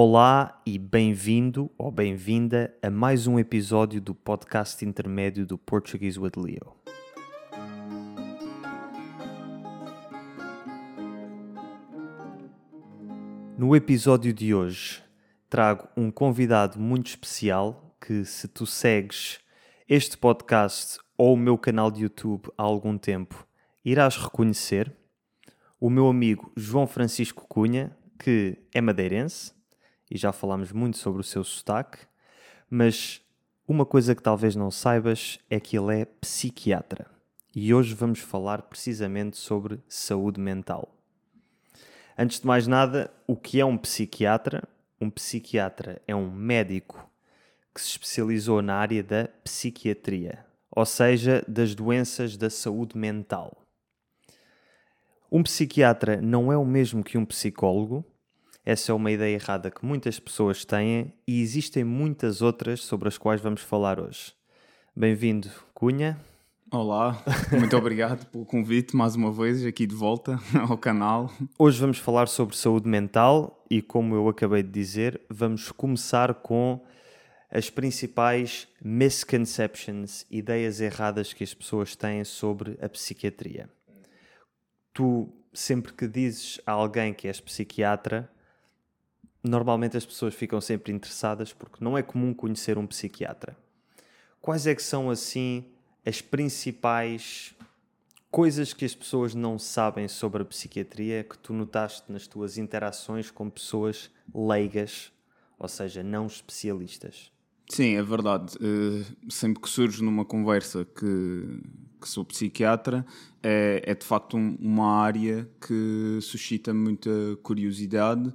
Olá e bem-vindo ou bem-vinda a mais um episódio do podcast intermédio do Portuguese with Leo. No episódio de hoje trago um convidado muito especial que, se tu segues este podcast ou o meu canal de YouTube há algum tempo, irás reconhecer o meu amigo João Francisco Cunha, que é madeirense e já falámos muito sobre o seu sotaque, mas uma coisa que talvez não saibas é que ele é psiquiatra. E hoje vamos falar precisamente sobre saúde mental. Antes de mais nada, o que é um psiquiatra? Um psiquiatra é um médico que se especializou na área da psiquiatria, ou seja, das doenças da saúde mental. Um psiquiatra não é o mesmo que um psicólogo, essa é uma ideia errada que muitas pessoas têm e existem muitas outras sobre as quais vamos falar hoje. Bem-vindo, Cunha. Olá, muito obrigado pelo convite mais uma vez aqui de volta ao canal. Hoje vamos falar sobre saúde mental e, como eu acabei de dizer, vamos começar com as principais misconceptions, ideias erradas que as pessoas têm sobre a psiquiatria. Tu, sempre que dizes a alguém que és psiquiatra, normalmente as pessoas ficam sempre interessadas porque não é comum conhecer um psiquiatra. Quais é que são assim as principais coisas que as pessoas não sabem sobre a psiquiatria que tu notaste nas tuas interações com pessoas leigas, ou seja, não especialistas? Sim, é verdade. Uh, sempre que surge numa conversa que, que sou psiquiatra, é, é de facto um, uma área que suscita muita curiosidade.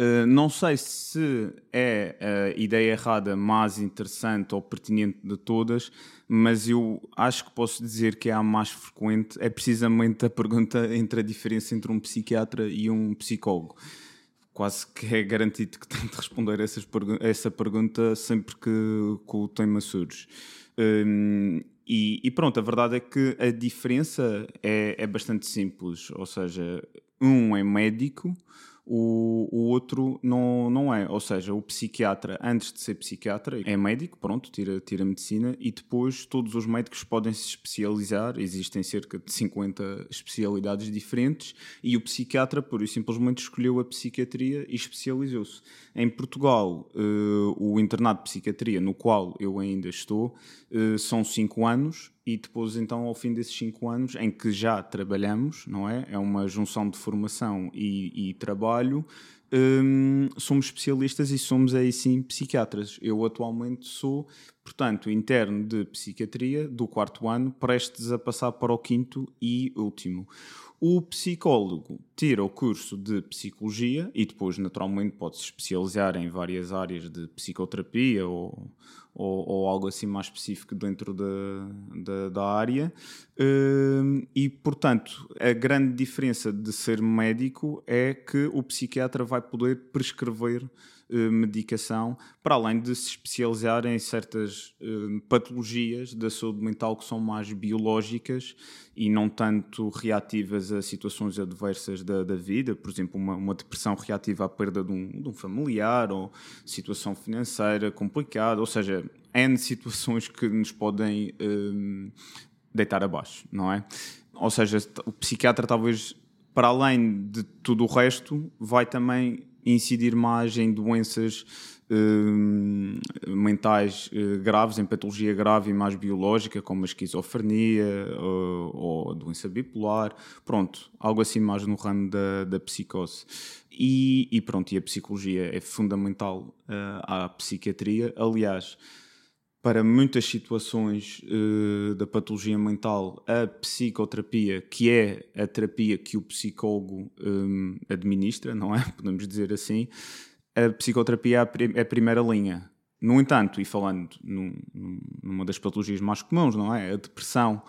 Uh, não sei se é a ideia errada mais interessante ou pertinente de todas, mas eu acho que posso dizer que é a mais frequente. É precisamente a pergunta entre a diferença entre um psiquiatra e um psicólogo quase que é garantido que tente responder essas essa pergunta sempre que, o tema surge. Um, e, e, pronto, a verdade é que a diferença é, é bastante simples, ou seja, um é médico, o, o outro não, não é. Ou seja, o psiquiatra, antes de ser psiquiatra, é médico, pronto, tira, tira medicina, e depois todos os médicos podem se especializar, existem cerca de 50 especialidades diferentes, e o psiquiatra, por isso, simplesmente escolheu a psiquiatria e especializou-se. Em Portugal, uh, o internato de psiquiatria, no qual eu ainda estou, uh, são 5 anos, e depois então ao fim desses cinco anos em que já trabalhamos, não é? É uma junção de formação e, e trabalho. Hum, somos especialistas e somos aí sim psiquiatras. Eu atualmente sou, portanto, interno de psiquiatria do quarto ano, prestes a passar para o quinto e último. O psicólogo tira o curso de psicologia e depois, naturalmente, pode se especializar em várias áreas de psicoterapia ou, ou, ou algo assim mais específico dentro da, da, área. Uh, e, portanto, a grande diferença de ser médico é que o psiquiatra vai poder prescrever medicação, para além de se especializar em certas uh, patologias da saúde mental que são mais biológicas e não tanto reativas a situações adversas da, da vida, por exemplo, uma, uma, depressão reativa à perda de um, de um familiar ou situação financeira complicada, ou seja, N situações que nos podem uh, deitar abaixo, não é? Ou seja, o psiquiatra talvez para além de tudo o resto, vai também incidir mais em doenças uh, mentais uh, graves, em patologia grave e mais biológica, como a esquizofrenia uh, ou a doença bipolar, pronto, algo assim mais no ramo da, da psicose. E, e, pronto, e a psicologia é fundamental à psiquiatria. Aliás, para muitas situações uh, da patologia mental, a psicoterapia, que é a terapia que o psicólogo um, administra, não é? Podemos dizer assim, a psicoterapia é a, prim é a primeira linha. No entanto, e falando num, numa das patologias mais comuns, não é? A depressão,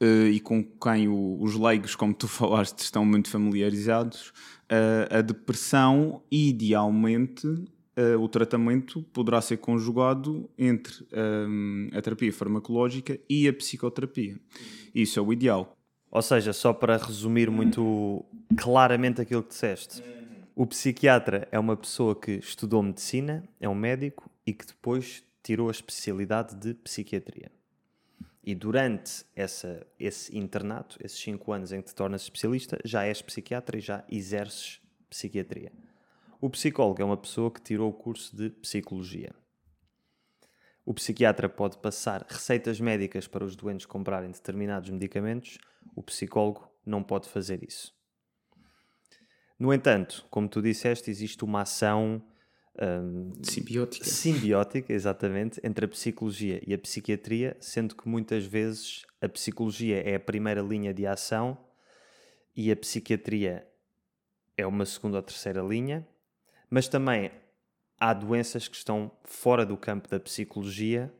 uh, e com quem o, os leigos, como tu falaste, estão muito familiarizados, uh, a depressão, idealmente, uh, o tratamento poderá ser conjugado entre um, a terapia farmacológica e a psicoterapia. Isso é o ideal. Ou seja, só para resumir muito claramente aquilo que disseste, O psiquiatra é uma pessoa que estudou medicina, é um médico e que depois tirou a especialidade de psiquiatria. E durante essa, esse internato, esses 5 anos em que te tornas especialista, já és psiquiatra e já exerces psiquiatria. O psicólogo é uma pessoa que tirou o curso de psicologia. O psiquiatra pode passar receitas médicas para os doentes comprarem determinados medicamentos, o psicólogo não pode fazer isso. No entanto, como tu disseste, existe uma ação um, simbiótica. simbiótica, exatamente, entre a psicologia e a psiquiatria, sendo que muitas vezes a psicologia é a primeira linha de ação e a psiquiatria é uma segunda ou terceira linha, mas também há doenças que estão fora do campo da psicologia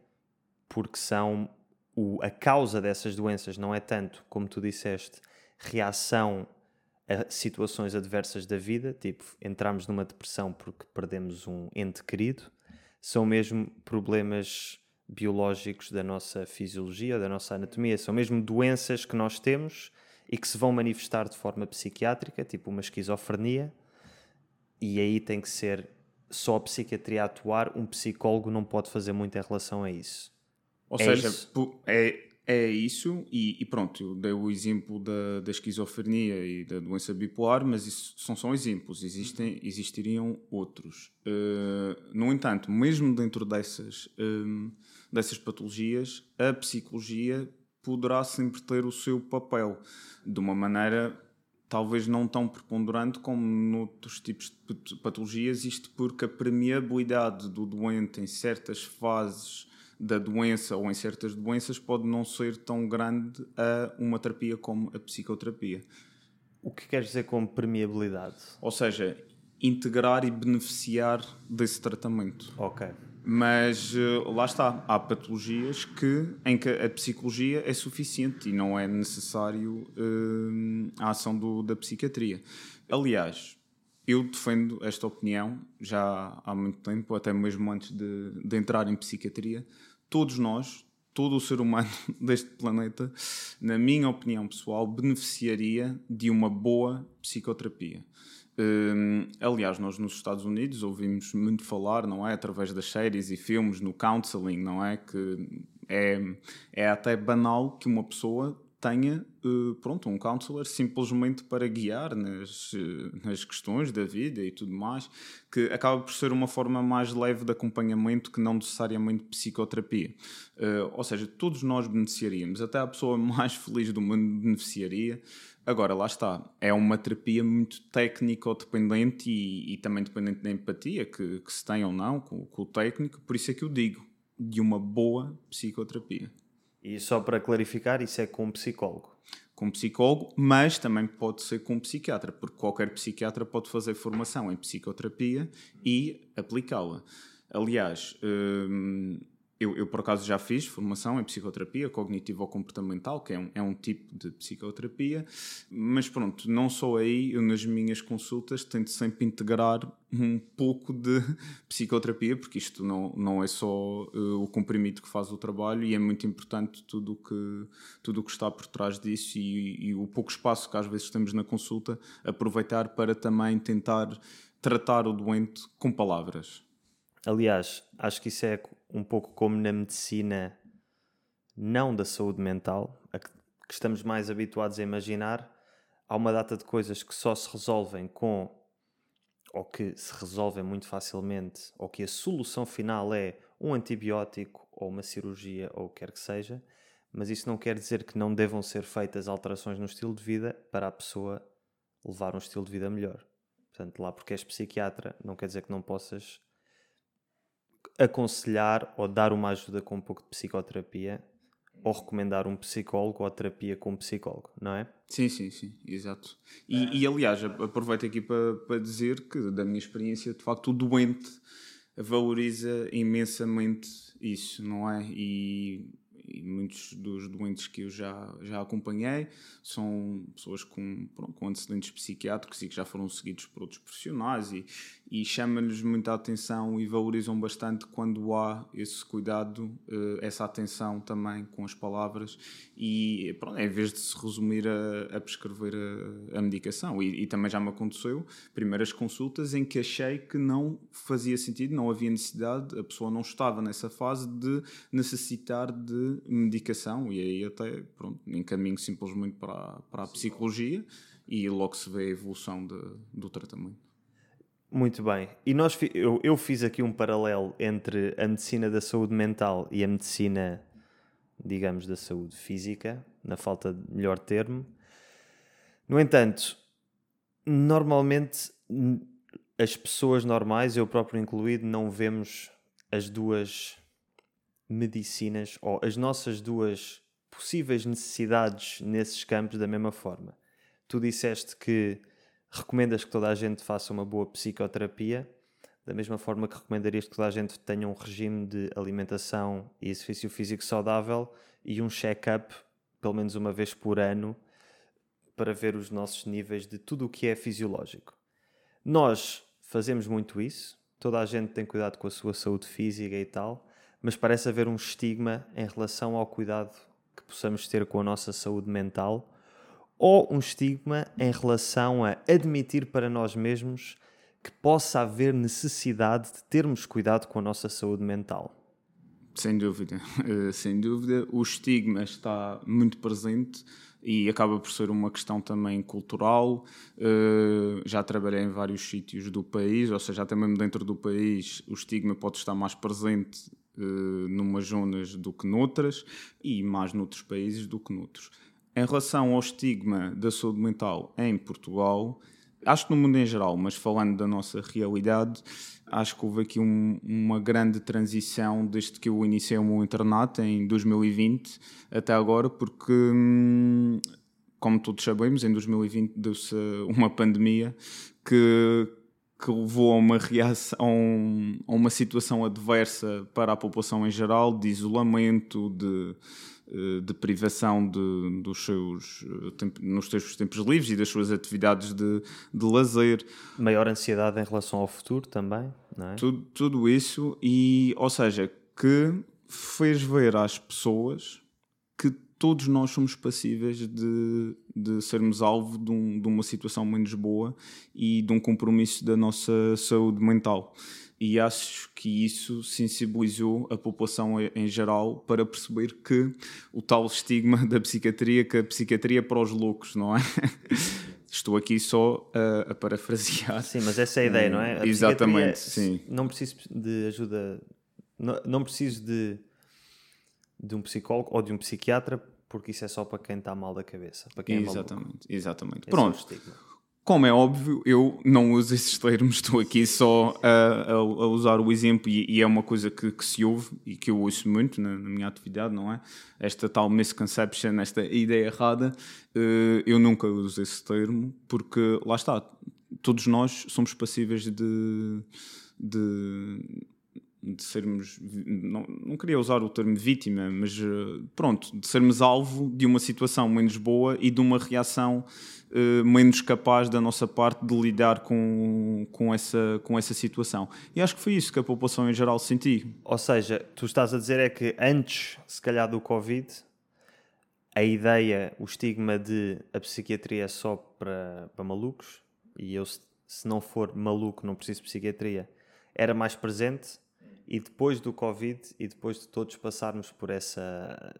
porque são o, a causa dessas doenças não é tanto, como tu disseste, reação a situações adversas da vida, tipo entramos numa depressão porque perdemos um ente querido, são mesmo problemas biológicos da nossa fisiologia, da nossa anatomia, são mesmo doenças que nós temos e que se vão manifestar de forma psiquiátrica, tipo uma esquizofrenia, e aí tem que ser só a psiquiatria a atuar, um psicólogo não pode fazer muito em relação a isso. Ou é seja, isso? é é isso, e, e, pronto, eu dei o exemplo da, da, esquizofrenia e da doença bipolar, mas isso são só exemplos, Existem, existiriam outros. Uh, no entanto, mesmo dentro dessas, um, eh, dessas patologias, a psicologia poderá sempre ter o seu papel, de uma maneira talvez não tão preponderante como noutros tipos de patologias, isto porque a permeabilidade do doente em certas fases da doença ou em certas doenças pode não ser tão grande a uma terapia como a psicoterapia. O que queres dizer com permeabilidade? Ou seja, integrar e beneficiar desse tratamento. Ok. Mas uh, lá está, há patologias que, em que a psicologia é suficiente e não é necessário uh, a ação do, da psiquiatria. Aliás, eu defendo esta opinião já há muito tempo, até mesmo antes de, de entrar em psiquiatria, todos nós, todo o ser humano deste planeta, na minha opinião pessoal, beneficiaria de uma boa psicoterapia. Um, aliás, nós nos Estados Unidos ouvimos muito falar, não é? Através das séries e filmes, no counseling, não é? Que é, é até banal que uma pessoa tenha uh, pronto, um counselor simplesmente para guiar nas, uh, nas questões da vida e tudo mais, que acaba por ser uma forma mais leve de acompanhamento que não necessariamente psicoterapia. Uh, ou seja, todos nós beneficiaríamos, até a pessoa mais feliz do mundo beneficiaria. Agora, lá está, é uma terapia muito técnico-dependente e, e, também dependente da empatia que, que se tem ou não com, com o técnico, por isso é que eu digo, de uma boa psicoterapia. E só para clarificar, isso é com um psicólogo. Com um psicólogo, mas também pode ser com um psiquiatra, porque qualquer psiquiatra pode fazer formação em psicoterapia e aplicá-la. Aliás, hum, eu, eu, por acaso, já fiz formação em psicoterapia cognitivo-comportamental, que é um, é um tipo de psicoterapia, mas pronto, não só aí, eu nas minhas consultas tento sempre integrar um pouco de psicoterapia, porque isto não, não é só uh, o comprimido que faz o trabalho e é muito importante tudo que, o que está por trás disso e, e o pouco espaço que às vezes temos na consulta, aproveitar para também tentar tratar o doente com palavras. Aliás, acho que isso é um pouco como na medicina não da saúde mental, a que, estamos mais habituados a imaginar, há uma data de coisas que só se resolvem com ou que se resolvem muito facilmente, ou que a solução final é um antibiótico ou uma cirurgia ou o que quer que seja, mas isso não quer dizer que não devam ser feitas alterações no estilo de vida para a pessoa levar um estilo de vida melhor. Portanto, lá porque és psiquiatra, não quer dizer que não possas aconselhar ou dar uma ajuda com um pouco de psicoterapia ou recomendar um psicólogo ou terapia com um psicólogo, não é? Sim, sim, sim, exato. E, é. e aliás, aproveito aqui para, para dizer que, da minha experiência, de facto, o doente valoriza imensamente isso, não é? E e, muitos dos doentes que eu já, já acompanhei são pessoas com, pronto, com antecedentes psiquiátricos e que já foram seguidos por outros profissionais e, e chama-lhes muita atenção e valorizam bastante quando há esse cuidado, eh, essa atenção também com as palavras e pronto, em vez de se resumir a, a prescrever a, a medicação. E, e, também já me aconteceu primeiras consultas em que achei que não fazia sentido, não havia necessidade, a pessoa não estava nessa fase de necessitar de medicação e aí até pronto, encaminho simplesmente para, para a psicologia e logo se vê a evolução de, do tratamento. Muito bem. E nós, eu, eu fiz aqui um paralelo entre a medicina da saúde mental e a medicina, digamos, da saúde física, na falta de melhor termo. No entanto, normalmente as pessoas normais, eu próprio incluído, não vemos as duas medicinas ou as nossas duas possíveis necessidades nesses campos da mesma forma. Tu disseste que recomendas que toda a gente faça uma boa psicoterapia, da mesma forma que recomendarias que toda a gente tenha um regime de alimentação e exercício físico saudável e um check-up, pelo menos uma vez por ano, para ver os nossos níveis de tudo o que é fisiológico. Nós fazemos muito isso, toda a gente tem cuidado com a sua saúde física e tal, mas parece haver um estigma em relação ao cuidado que possamos ter com a nossa saúde mental ou um estigma em relação a admitir para nós mesmos que possa haver necessidade de termos cuidado com a nossa saúde mental. Sem dúvida, uh, sem dúvida. O estigma está muito presente e acaba por ser uma questão também cultural. Uh, já trabalhei em vários sítios do país, ou seja, até mesmo dentro do país, o estigma pode estar mais presente uh, numas zonas do que noutras e mais noutros países do que noutros. Em relação ao estigma da saúde mental em Portugal, acho que no mundo em geral, mas falando da nossa realidade, acho que houve aqui um, uma grande transição desde que eu iniciei o meu internato em 2020 até agora, porque, hum, como todos sabemos, em 2020 deu-se uma pandemia que, que levou a uma reação, a uma situação adversa para a população em geral, de isolamento, de eh, de privação de, dos seus, eh, nos seus tempos livres e das suas atividades de, de lazer. Maior ansiedade em relação ao futuro também, não é? Tudo, tudo isso, e, ou seja, que fez ver às pessoas que todos nós somos passíveis de, de sermos alvo de, um, de uma situação menos boa e de um compromisso da nossa saúde mental e acho que isso sensibilizou a população em geral para perceber que o tal estigma da psiquiatria, que a psiquiatria é para os loucos, não é? Estou aqui só a, a, parafrasear. Sim, mas essa é a ideia, não é? A Exatamente, sim. Não preciso de ajuda, não, não preciso de, de um psicólogo ou de um psiquiatra, porque isso é só para quem está mal da cabeça. Para quem exatamente, é maluco. exatamente. Esse Pronto. É como é óbvio, eu não uso esses termos, estou aqui só a, a, a usar o exemplo e, e, é uma coisa que, que, se ouve e que eu ouço muito na, na, minha atividade, não é? Esta tal misconception, esta ideia errada, uh, eu nunca uso esse termo porque, lá está, todos nós somos passíveis de, de, de sermos, não, não queria usar o termo vítima, mas uh, pronto, de sermos alvo de uma situação menos boa e de uma reação uh, menos capaz da nossa parte de lidar com, com, essa, com essa situação. E acho que foi isso que a população em geral sentiu. Ou seja, tu estás a dizer é que antes, se calhar, do Covid, a ideia, o estigma de a psiquiatria é só para, para malucos e eu, se não for maluco, não preciso de psiquiatria, era mais presente. E depois do Covid e depois de todos passarmos por essa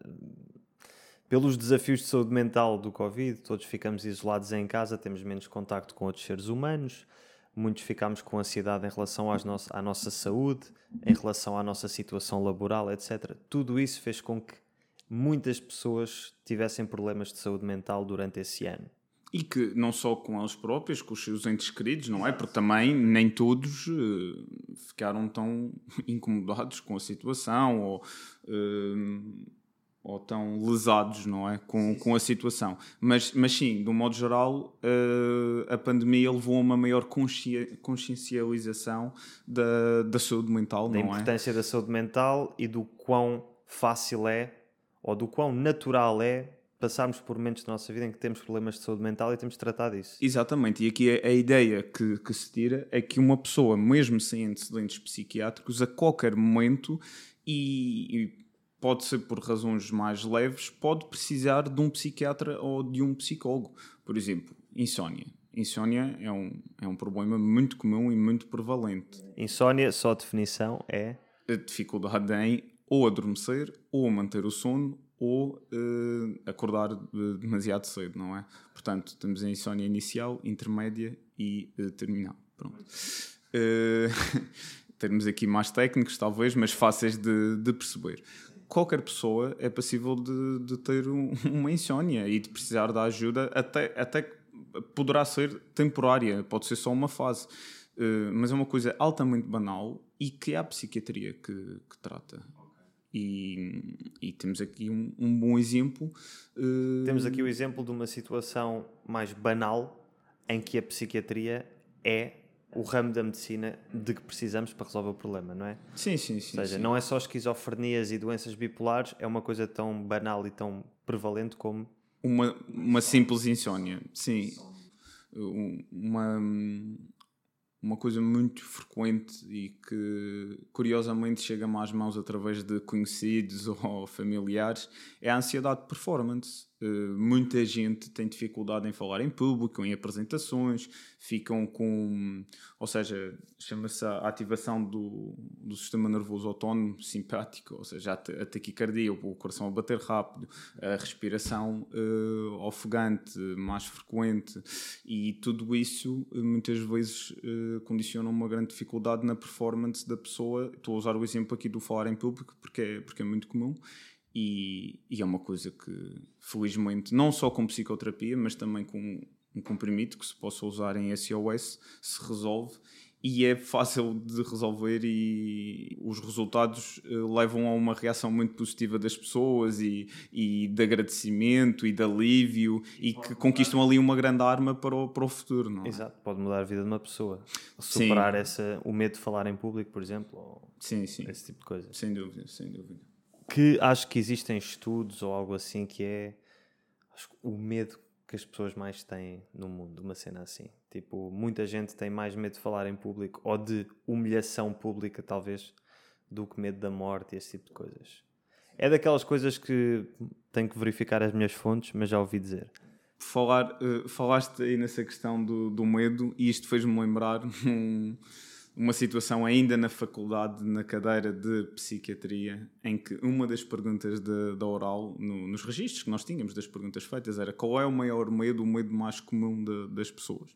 pelos desafios de saúde mental do Covid, todos ficamos isolados em casa, temos menos contacto com outros seres humanos, muitos ficamos com ansiedade em relação às no à nossa saúde, em relação à nossa situação laboral, etc. Tudo isso fez com que muitas pessoas tivessem problemas de saúde mental durante esse ano. E que não só com elas próprias, com os seus entes queridos, não é? Porque também nem todos uh, ficaram tão incomodados com a situação ou. Uh, ou tão lesados, não é? Com, com a situação. Mas, mas sim, de um modo geral, uh, a pandemia levou a uma maior consci consciencialização da, da saúde mental, da não é? Da importância da saúde mental e do quão fácil é ou do quão natural é passarmos por momentos da nossa vida em que temos problemas de saúde mental e temos de tratar disso. Exatamente, e aqui a, a ideia que, que, se tira é que uma pessoa, mesmo sem antecedentes psiquiátricos, a qualquer momento, e, e pode ser por razões mais leves, pode precisar de um psiquiatra ou de um psicólogo. Por exemplo, insónia. Insónia é um, é um problema muito comum e muito prevalente. Insónia, só a definição é? A dificuldade em ou adormecer, ou manter o sono, ou uh, acordar demasiado cedo, não é? Portanto, temos a insónia inicial, intermédia e uh, terminal. Pronto. Uh, termos aqui mais técnicos, talvez, mas fáceis de, de perceber. Qualquer pessoa é passível de, de ter um, uma insónia e de precisar da ajuda, até, até poderá ser temporária, pode ser só uma fase. mas é uma coisa altamente banal e que é a psiquiatria que, que trata. E, e, temos aqui um, um bom exemplo. Uh... Temos aqui o exemplo de uma situação mais banal em que a psiquiatria é o ramo da medicina de que precisamos para resolver o problema, não é? Sim, sim, sim. Ou seja, sim. não é só esquizofrenias e doenças bipolares, é uma coisa tão banal e tão prevalente como. Uma, uma simples insónia, sim. Uma, uma coisa muito frequente e que curiosamente chega-me às mãos através de conhecidos ou familiares é a ansiedade de performance. Uh, muita gente tem dificuldade em falar em público, em apresentações, ficam com, ou seja, chama-se a ativação do, do sistema nervoso autónomo simpático, ou seja, a, taquicardia, o coração a bater rápido, a respiração uh, ofegante, mais frequente, e tudo isso uh, muitas vezes uh, condiciona uma grande dificuldade na performance da pessoa. Estou a usar o exemplo aqui do falar em público porque é, porque é muito comum e, e, é uma coisa que, felizmente, não só com psicoterapia, mas também com um comprimido que se possa usar em SOS, se resolve e é fácil de resolver e os resultados uh, levam a uma reação muito positiva das pessoas e, e de agradecimento e de alívio e que conquistam ali uma grande arma para o, para o futuro, não é? Exato, pode mudar a vida de uma pessoa. Superar essa, o medo de falar em público, por exemplo, ou sim, sim. esse tipo de coisa. Sem dúvida, sem dúvida que acho que existem estudos ou algo assim que é acho, o medo que as pessoas mais têm no mundo, uma cena assim. Tipo, muita gente tem mais medo de falar em público ou de humilhação pública, talvez, do que medo da morte e esse tipo de coisas. É daquelas coisas que tenho que verificar as minhas fontes, mas já ouvi dizer. Falar, uh, falaste aí nessa questão do, do medo e isto fez-me lembrar um uma situação ainda na faculdade, na cadeira de psiquiatria, em que uma das perguntas da oral, no, nos registros que nós tínhamos das perguntas feitas, era qual é o maior medo, o medo mais comum de, das pessoas.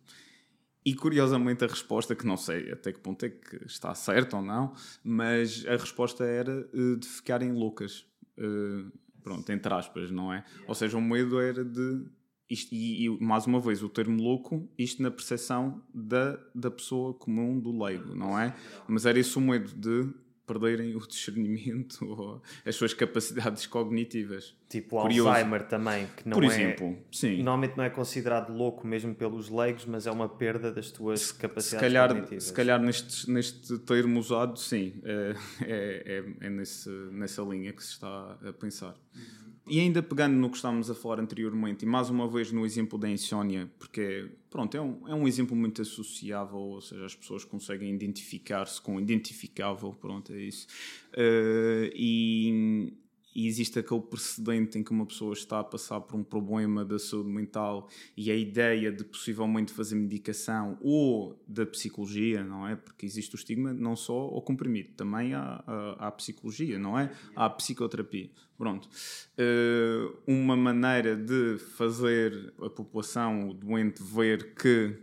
E curiosamente a resposta, que não sei até que ponto é que está certa ou não, mas a resposta era uh, de ficarem loucas. Uh, pronto, entre aspas, não é? Ou seja, o medo era de isto, e, e, mais uma vez, o termo louco, isto na percepção da, da pessoa comum, do leigo, não é? Mas era isso o medo de perderem o discernimento ou as suas capacidades cognitivas. Tipo Curioso. Alzheimer também, que não Por é, exemplo, sim. Normalmente não é considerado louco mesmo pelos leigos, mas é uma perda das tuas se, capacidades se calhar, cognitivas. Se calhar neste, neste termo usado, sim, é, é, é, é nesse, nessa linha que se está a pensar. Uhum. E ainda pegando no que estávamos a falar anteriormente, e mais uma vez no exemplo da insónia, porque pronto, é um, é um exemplo muito associável, ou seja, as pessoas conseguem identificar-se com identificável, pronto, é isso. Uh, e, e existe aquele precedente em que uma pessoa está a passar por um problema da saúde mental e a ideia de possivelmente fazer medicação ou da psicologia, não é? Porque existe o estigma não só ao comprimido, também à, à, psicologia, não é? À psicoterapia. Pronto. Uh, uma maneira de fazer a população, o doente, ver que,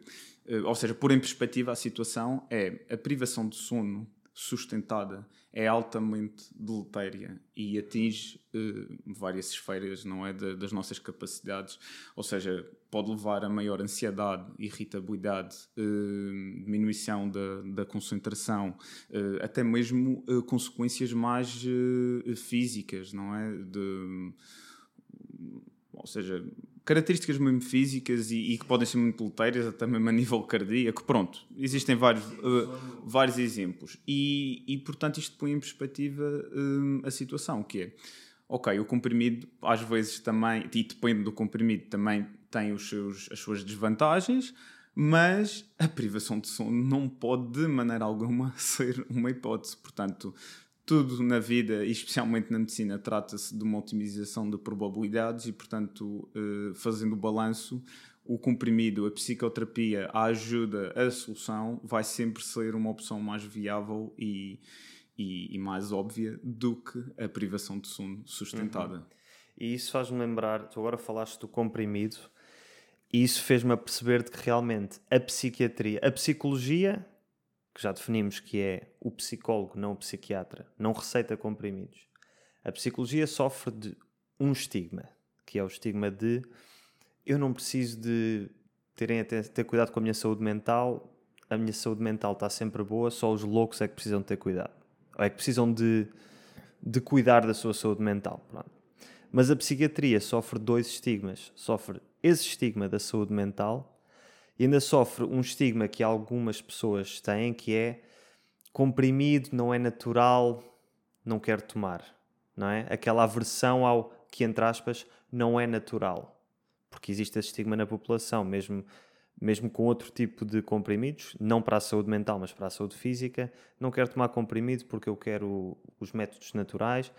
uh, ou seja, pôr em perspectiva a situação é a privação de sono sustentada é altamente deletéria e atinge uh, várias esferas não é das nossas capacidades. Ou seja pode levar a maior ansiedade irritabilidade uh, diminuição da, da concentração uh, até mesmo consequências mais físicas não é? De ou seja características mesmo físicas e, e, que podem ser muito leteiras, até mesmo a nível cardíaco. Pronto, existem vários, uh, vários exemplos. E, e, portanto, isto põe em perspectiva uh, a situação, que é, ok, o comprimido às vezes também, e depende do comprimido, também tem os seus, as suas desvantagens, mas a privação de sono não pode de maneira alguma ser uma hipótese. Portanto, tudo na vida, especialmente na medicina, trata-se de uma otimização de probabilidades e, portanto, eh, fazendo o balanço, o comprimido, a psicoterapia, a ajuda, a solução vai sempre ser uma opção mais viável e, e, e mais óbvia do que a privação de sono sustentada. Uhum. E isso faz-me lembrar, tu agora falaste do comprimido, e isso fez-me perceber de que realmente a psiquiatria, a psicologia que já definimos que é o psicólogo, não o psiquiatra, não receita comprimidos. A psicologia sofre de um estigma, que é o estigma de eu não preciso de terem ter, ter cuidado com a minha saúde mental, a minha saúde mental está sempre boa, só os loucos é que precisam ter cuidado. Ou é que precisam de, de cuidar da sua saúde mental. Pronto. Mas a psiquiatria sofre dois estigmas. Sofre esse estigma da saúde mental e ainda sofre um estigma que algumas pessoas têm, que é comprimido, não é natural, não quero tomar, não é? Aquela aversão ao que, entre aspas, não é natural. Porque existe esse estigma na população, mesmo, mesmo com outro tipo de comprimidos, não para a saúde mental, mas para a saúde física. Não quero tomar comprimido porque eu quero os métodos naturais.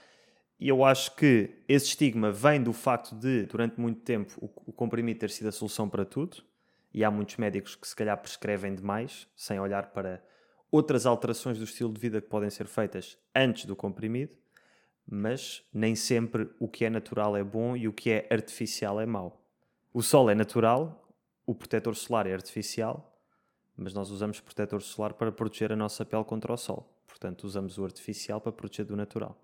E eu acho que esse estigma vem do facto de, durante muito tempo, o, comprimido ter sido a solução para tudo e há muitos médicos que se calhar prescrevem demais, sem olhar para outras alterações do estilo de vida que podem ser feitas antes do comprimido, mas nem sempre o que é natural é bom e o que é artificial é mau. O sol é natural, o protetor solar é artificial, mas nós usamos protetor solar para proteger a nossa pele contra o sol. Portanto, usamos o artificial para proteger do natural.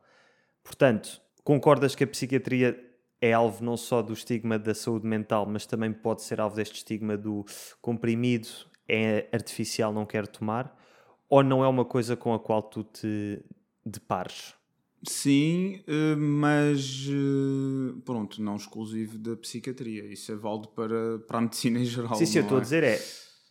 Portanto, concordas que a psiquiatria é alvo não só do estigma da saúde mental, mas também pode ser alvo deste estigma do comprimido é artificial, não quero tomar? Ou não é uma coisa com a qual tu te depares? Sim, eh, mas eh, pronto, não exclusivo da psiquiatria. Isso é válido para, para a medicina em geral. Sim, sim, eu estou é? a dizer é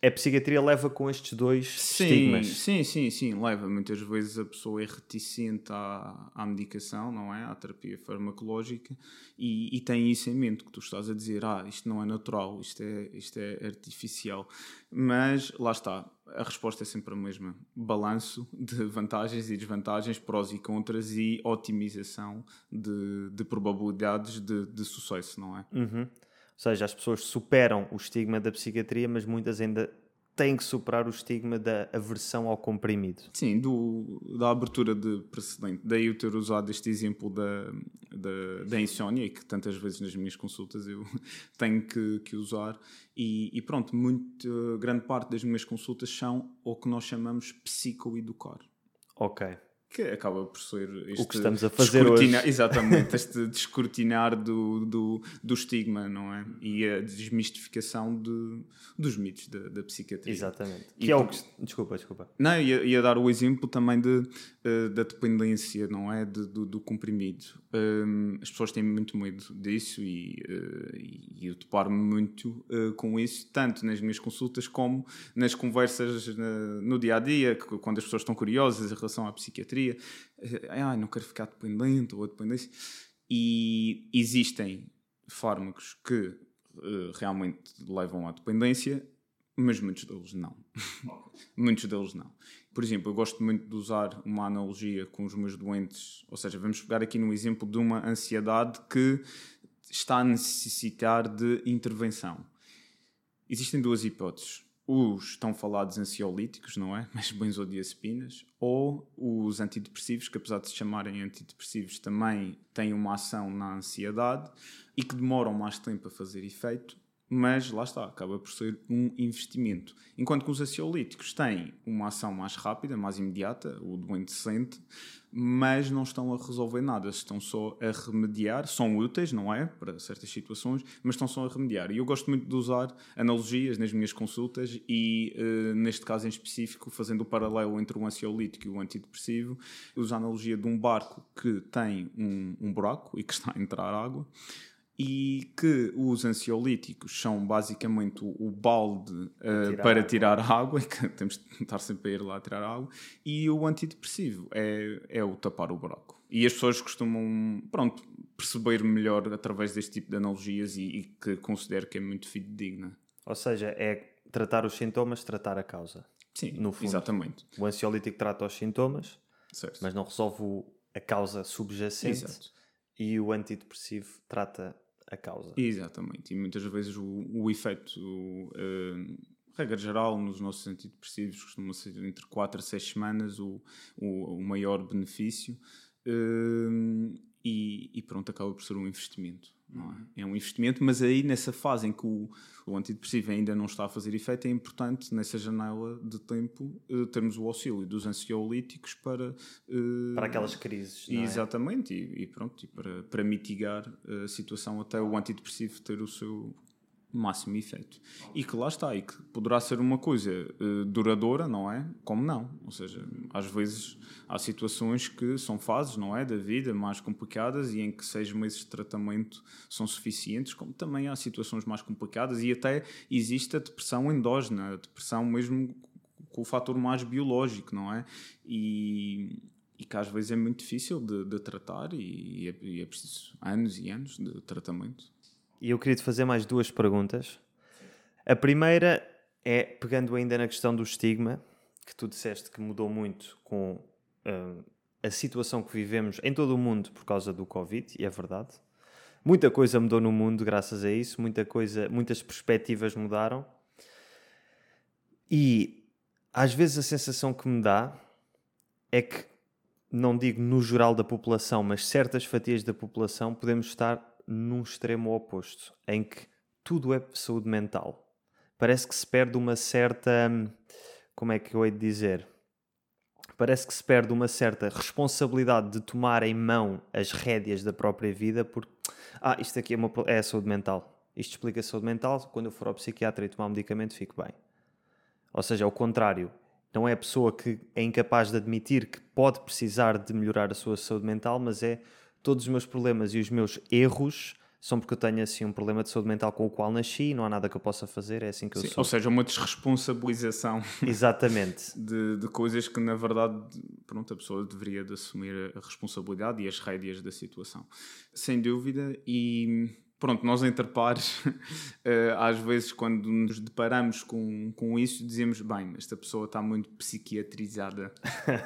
a psiquiatria leva com estes dois sim, estigmas. Sim, sim, sim, leva. Muitas vezes a pessoa é reticente à, à medicação, não é? À terapia farmacológica e, e, tem isso em mente, que tu estás a dizer, ah, isto não é natural, isto é, isto é artificial. Mas, lá está, a resposta é sempre a mesma. Balanço de vantagens e desvantagens, prós e contras e otimização de, de probabilidades de, de sucesso, não é? Uhum seja, as pessoas superam o estigma da psiquiatria, mas muitas ainda têm que superar o estigma da aversão ao comprimido. Sim, do, da abertura de precedente. Daí eu ter usado este exemplo da, da, da insónia, que tantas vezes nas minhas consultas eu tenho que, que usar. E, e, pronto, muito, grande parte das minhas consultas são o que nós chamamos psicoeducar. Ok que acaba por ser este o que estamos a fazer hoje. Exatamente, este descortinar do, do, do estigma, não é? E a desmistificação de, dos mitos da, da psiquiatria. Exatamente. E que é o que... Desculpa, desculpa. Não, ia, ia dar o exemplo também de, uh, da dependência, não é? De, do, do comprimido. Um, as pessoas têm muito medo disso e, uh, e eu deparo-me muito uh, com isso, tanto nas minhas consultas como nas conversas no dia a dia, quando as pessoas estão curiosas em relação à psiquiatria psiquiatria, ah, não quero ficar dependente ou dependência. E existem fármacos que uh, realmente levam à dependência, mas muitos deles não. muitos deles não. Por exemplo, eu gosto muito de usar uma analogia com os meus doentes, ou seja, vamos pegar aqui no exemplo de uma ansiedade que está a necessitar de intervenção. Existem duas hipóteses os tão falados ansiolíticos, não é? Mas benzodiazepinas, ou os antidepressivos, que apesar de se chamarem antidepressivos, também têm uma ação na ansiedade e que demoram mais tempo a fazer efeito, mas lá está, acaba por ser um investimento. Enquanto que os ansiolíticos têm uma ação mais rápida, mais imediata, o doente sente, mas não estão a resolver nada, estão só a remediar, são úteis, não é? Para certas situações, mas estão só a remediar. E eu gosto muito de usar analogias nas minhas consultas e, uh, neste caso em específico, fazendo o paralelo entre o ansiolítico e o antidepressivo, uso a analogia de um barco que tem um, um buraco e que está a entrar água e que os ansiolíticos são basicamente o, balde uh, tirar para tirar água, que temos de estar sempre a ir lá tirar água, e o antidepressivo é, é o tapar o buraco. E as pessoas costumam, pronto, perceber melhor através deste tipo de analogias e, e que considero que é muito fidedigna. Ou seja, é tratar os sintomas, tratar a causa. Sim, no fundo. exatamente. O ansiolítico trata os sintomas, certo. mas não resolve a causa subjacente. Exato. E o antidepressivo trata a causa. Exatamente. E muitas vezes o, o efeito, uh, regra geral, nos nossos antidepressivos costuma ser entre 4 a 6 semanas o, o, o maior benefício. Uh, pronto, acaba por ser um investimento. É? é? um investimento, mas aí nessa fase em que o, o, antidepressivo ainda não está a fazer efeito, é importante nessa janela de tempo uh, termos o auxílio dos ansiolíticos para. Uh, para aquelas crises. É? Exatamente, e, e, pronto, e para, para mitigar a situação até o antidepressivo ter o seu máximo efeito. E que lá está, e que poderá ser uma coisa uh, duradoura, não é? Como não. Ou seja, às vezes há situações que são fases, não é? Da vida mais complicadas e em que seis meses de tratamento são suficientes, como também há situações mais complicadas e até existe a depressão endógena, a depressão mesmo com o fator mais biológico, não é? E, e que às vezes é muito difícil de, de tratar e, é, e é preciso anos e anos de tratamento. E eu queria te fazer mais duas perguntas. A primeira é, pegando ainda na questão do estigma, que tu disseste que mudou muito com uh, a situação que vivemos em todo o mundo por causa do Covid, e é verdade. Muita coisa mudou no mundo graças a isso, muita coisa, muitas perspectivas mudaram. E às vezes a sensação que me dá é que, não digo no geral da população, mas certas fatias da população podemos estar num extremo oposto, em que tudo é saúde mental. Parece que se perde uma certa. Como é que eu hei de dizer? Parece que se perde uma certa responsabilidade de tomar em mão as rédeas da própria vida, porque. Ah, isto aqui é, uma, é a saúde mental. Isto explica a saúde mental. Quando eu for ao psiquiatra e tomar um medicamento, fico bem. Ou seja, ao contrário, não é a pessoa que é incapaz de admitir que pode precisar de melhorar a sua saúde mental, mas é todos os meus problemas e os meus erros são porque eu tenho assim um problema de saúde mental com o qual nasci e não há nada que eu possa fazer, é assim que eu Sim, sou. Ou seja, uma desresponsabilização Exatamente. de, de, coisas que na verdade pronto, a pessoa deveria de assumir a responsabilidade e as rédeas da situação. Sem dúvida, e pronto, nós entre pares, eh, às vezes quando nos deparamos com, com isso, dizemos, bem, esta pessoa está muito psiquiatrizada.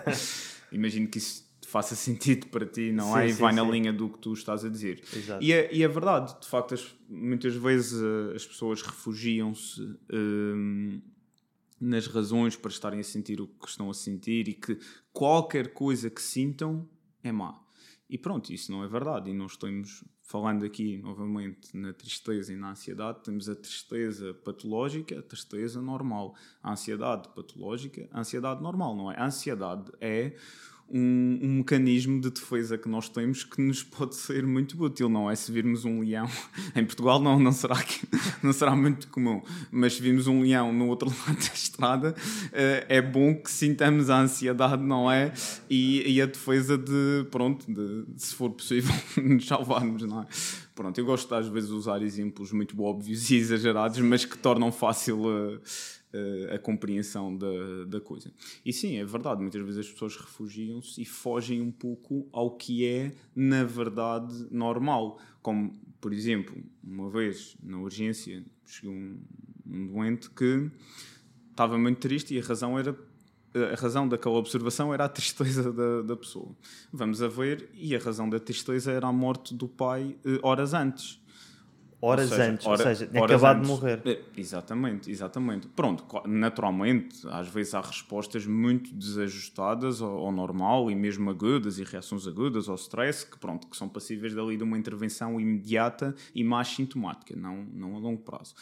Imagino que isso faça sentido para ti, não sim, é? E vai sim. na linha do que tu estás a dizer. Exato. E, é, e é verdade, de facto, as, muitas vezes uh, as pessoas refugiam-se uh, nas razões para estarem a sentir o que estão a sentir e que qualquer coisa que sintam é má. E pronto, isso não é verdade. E nós estamos falando aqui novamente na tristeza e na ansiedade, temos a tristeza patológica, a tristeza normal. A ansiedade patológica, a ansiedade normal, não é? A ansiedade é um, um, mecanismo de defesa que nós temos que nos pode ser muito útil, não é? Se virmos um leão, em Portugal não, não, será, que, não será muito comum, mas se virmos um leão no outro lado da estrada, eh, é bom que sintamos a ansiedade, não é? E, e a defesa de, pronto, de, se for possível, nos salvarmos, não é? Pronto, eu gosto às vezes usar exemplos muito óbvios e exagerados, mas que tornam fácil uh, a compreensão da, da coisa. E sim, é verdade, muitas vezes as pessoas refugiam-se e fogem um pouco ao que é, na verdade, normal. Como, por exemplo, uma vez na urgência chegou um, um doente que estava muito triste e a razão era a razão daquela observação era a tristeza da, da pessoa. Vamos a ver, e a razão da tristeza era a morte do pai eh, horas antes horas seja, antes, hora, ou seja, tinha acabado antes. de morrer. É, exatamente, exatamente. Pronto, naturalmente, às vezes há respostas muito desajustadas ao, ao, normal e mesmo agudas e reações agudas ao stress que, pronto, que são passíveis dali de uma intervenção imediata e mais sintomática, não, não a longo prazo.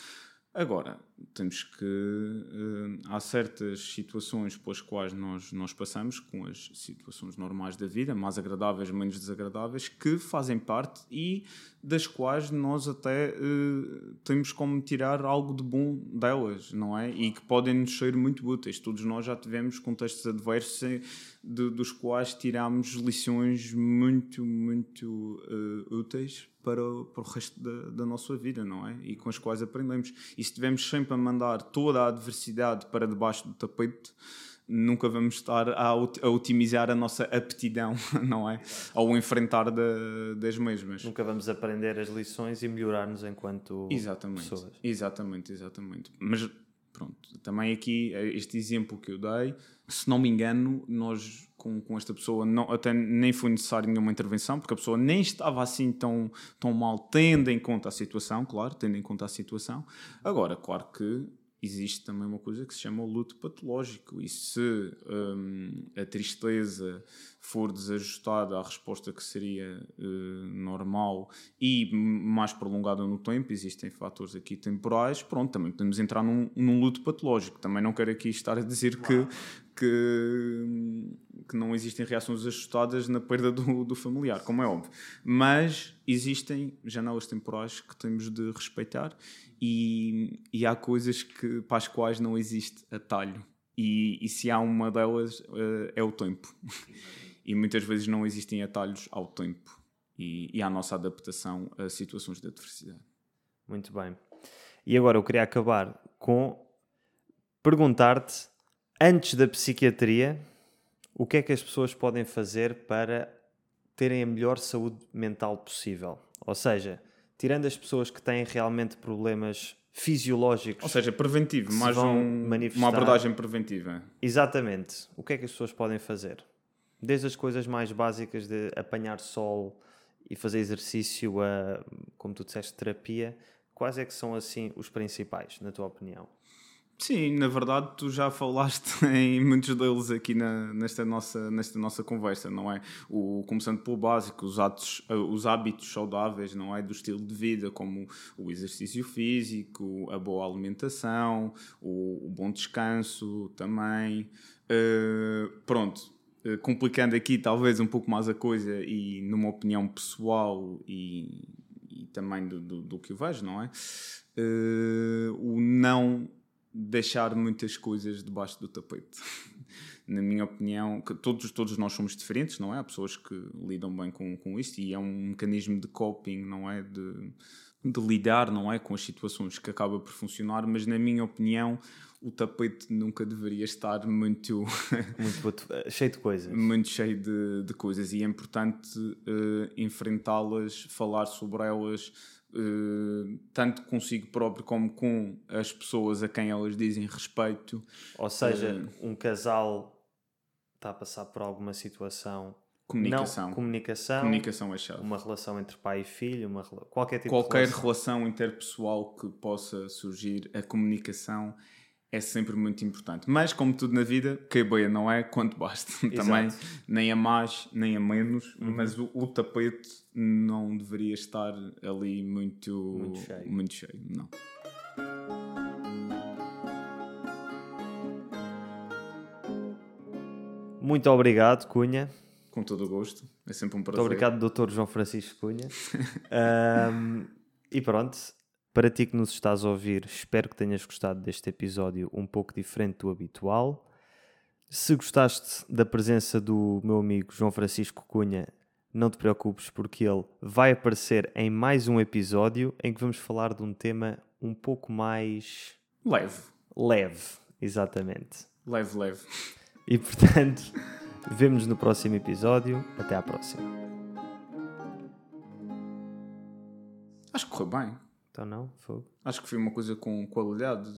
Agora, temos que. Uh, há certas situações pelas quais nós, nós passamos, com as situações normais da vida, mais agradáveis, menos desagradáveis, que fazem parte e das quais nós até uh, temos como tirar algo de bom delas, não é? E que podem nos ser muito úteis. Todos nós já tivemos contextos adversos de, dos quais tiramos lições muito, muito uh, úteis para, para o resto da, da, nossa vida, não é? E com as quais aprendemos. E se estivermos sempre a mandar toda a adversidade para debaixo do tapete, nunca vamos estar a, a otimizar a nossa aptidão, não é? Ao enfrentar de, das mesmas. Nunca vamos aprender as lições e melhorar-nos enquanto exatamente, pessoas. Exatamente, exatamente. Mas pronto, também aqui este exemplo que eu dei, se não me engano, nós com, com esta pessoa não, até nem foi necessário nenhuma intervenção, porque a pessoa nem estava assim tão, tão mal, tendo em conta a situação, claro, tendo em conta a situação. Agora, claro que existe também uma coisa que se chama o luto patológico. E se um, a tristeza for desajustada à resposta que seria uh, normal e mais prolongada no tempo, existem fatores aqui temporais, pronto, também podemos entrar num, num luto patológico. Também não quero aqui estar a dizer que, que, que não existem reações ajustadas na perda do, do familiar, como é óbvio. Mas existem janelas temporais que temos de respeitar e, e há coisas que, para as quais não existe atalho. E, e se há uma delas, uh, é o tempo. e muitas vezes não existem atalhos ao tempo e, e à nossa adaptação a situações de adversidade. Muito bem. E agora eu queria acabar com perguntar-te antes da psiquiatria, o que é que as pessoas podem fazer para terem a melhor saúde mental possível? Ou seja, tirando as pessoas que têm realmente problemas fisiológicos. Ou seja, preventivo, mais um, uma abordagem preventiva. Exatamente. O que é que as pessoas podem fazer? Desde as coisas mais básicas de apanhar sol e fazer exercício, a, como tu disseste, terapia, quais é que são assim os principais, na tua opinião? Sim, na verdade tu já falaste em muitos deles aqui na, nesta, nossa, nesta nossa conversa, não é? O, começando pelo básico, os, atos, eh, os hábitos saudáveis, não é? Do estilo de vida, como o exercício físico, a boa alimentação, o, o bom descanso também. Uh, pronto, uh, complicando aqui talvez um pouco mais a coisa e numa opinião pessoal e, e também do, do, do, que eu vejo, não é? Uh, o não deixar muitas coisas debaixo do tapete. Na minha opinião, que todos, todos nós somos diferentes, não é? Há pessoas que lidam bem com, com isto e é um mecanismo de coping, não é? De, de lidar, não é? Com as situações que acaba por funcionar, mas na minha opinião, o tapete nunca deveria estar muito, muito cheio de coisas. Muito cheio de, de coisas e é importante uh, enfrentá-las, falar sobre elas, tanto consigo próprio como com as pessoas a quem elas dizem respeito. Ou seja, uh, um casal está a passar por alguma situação. Comunicação. Não, comunicação. Comunicação é chave. Uma relação entre pai e filho, uma, qualquer tipo Qualquer de relação. relação interpessoal que possa surgir, a comunicação é sempre muito importante. Mas, como tudo na vida, que a boia não é quanto basta. Também, nem a mais, nem a menos, uhum. mas o, o, tapete não deveria estar ali muito, muito cheio. Muito cheio não. Muito obrigado, Cunha. Com todo o gosto, é sempre um prazer. Muito obrigado, Dr. João Francisco Cunha. um, e pronto, para ti que nos estás a ouvir, espero que tenhas gostado deste episódio um pouco diferente do habitual. Se gostaste da presença do meu amigo João Francisco Cunha, não te preocupes porque ele vai aparecer em mais um episódio em que vamos falar de um tema um pouco mais leve. Leve, exatamente. Leve, leve. E portanto, vemos no próximo episódio. Até à próxima. Acho que correu bem. Então não, fogo. Acho que foi uma coisa com qualidade.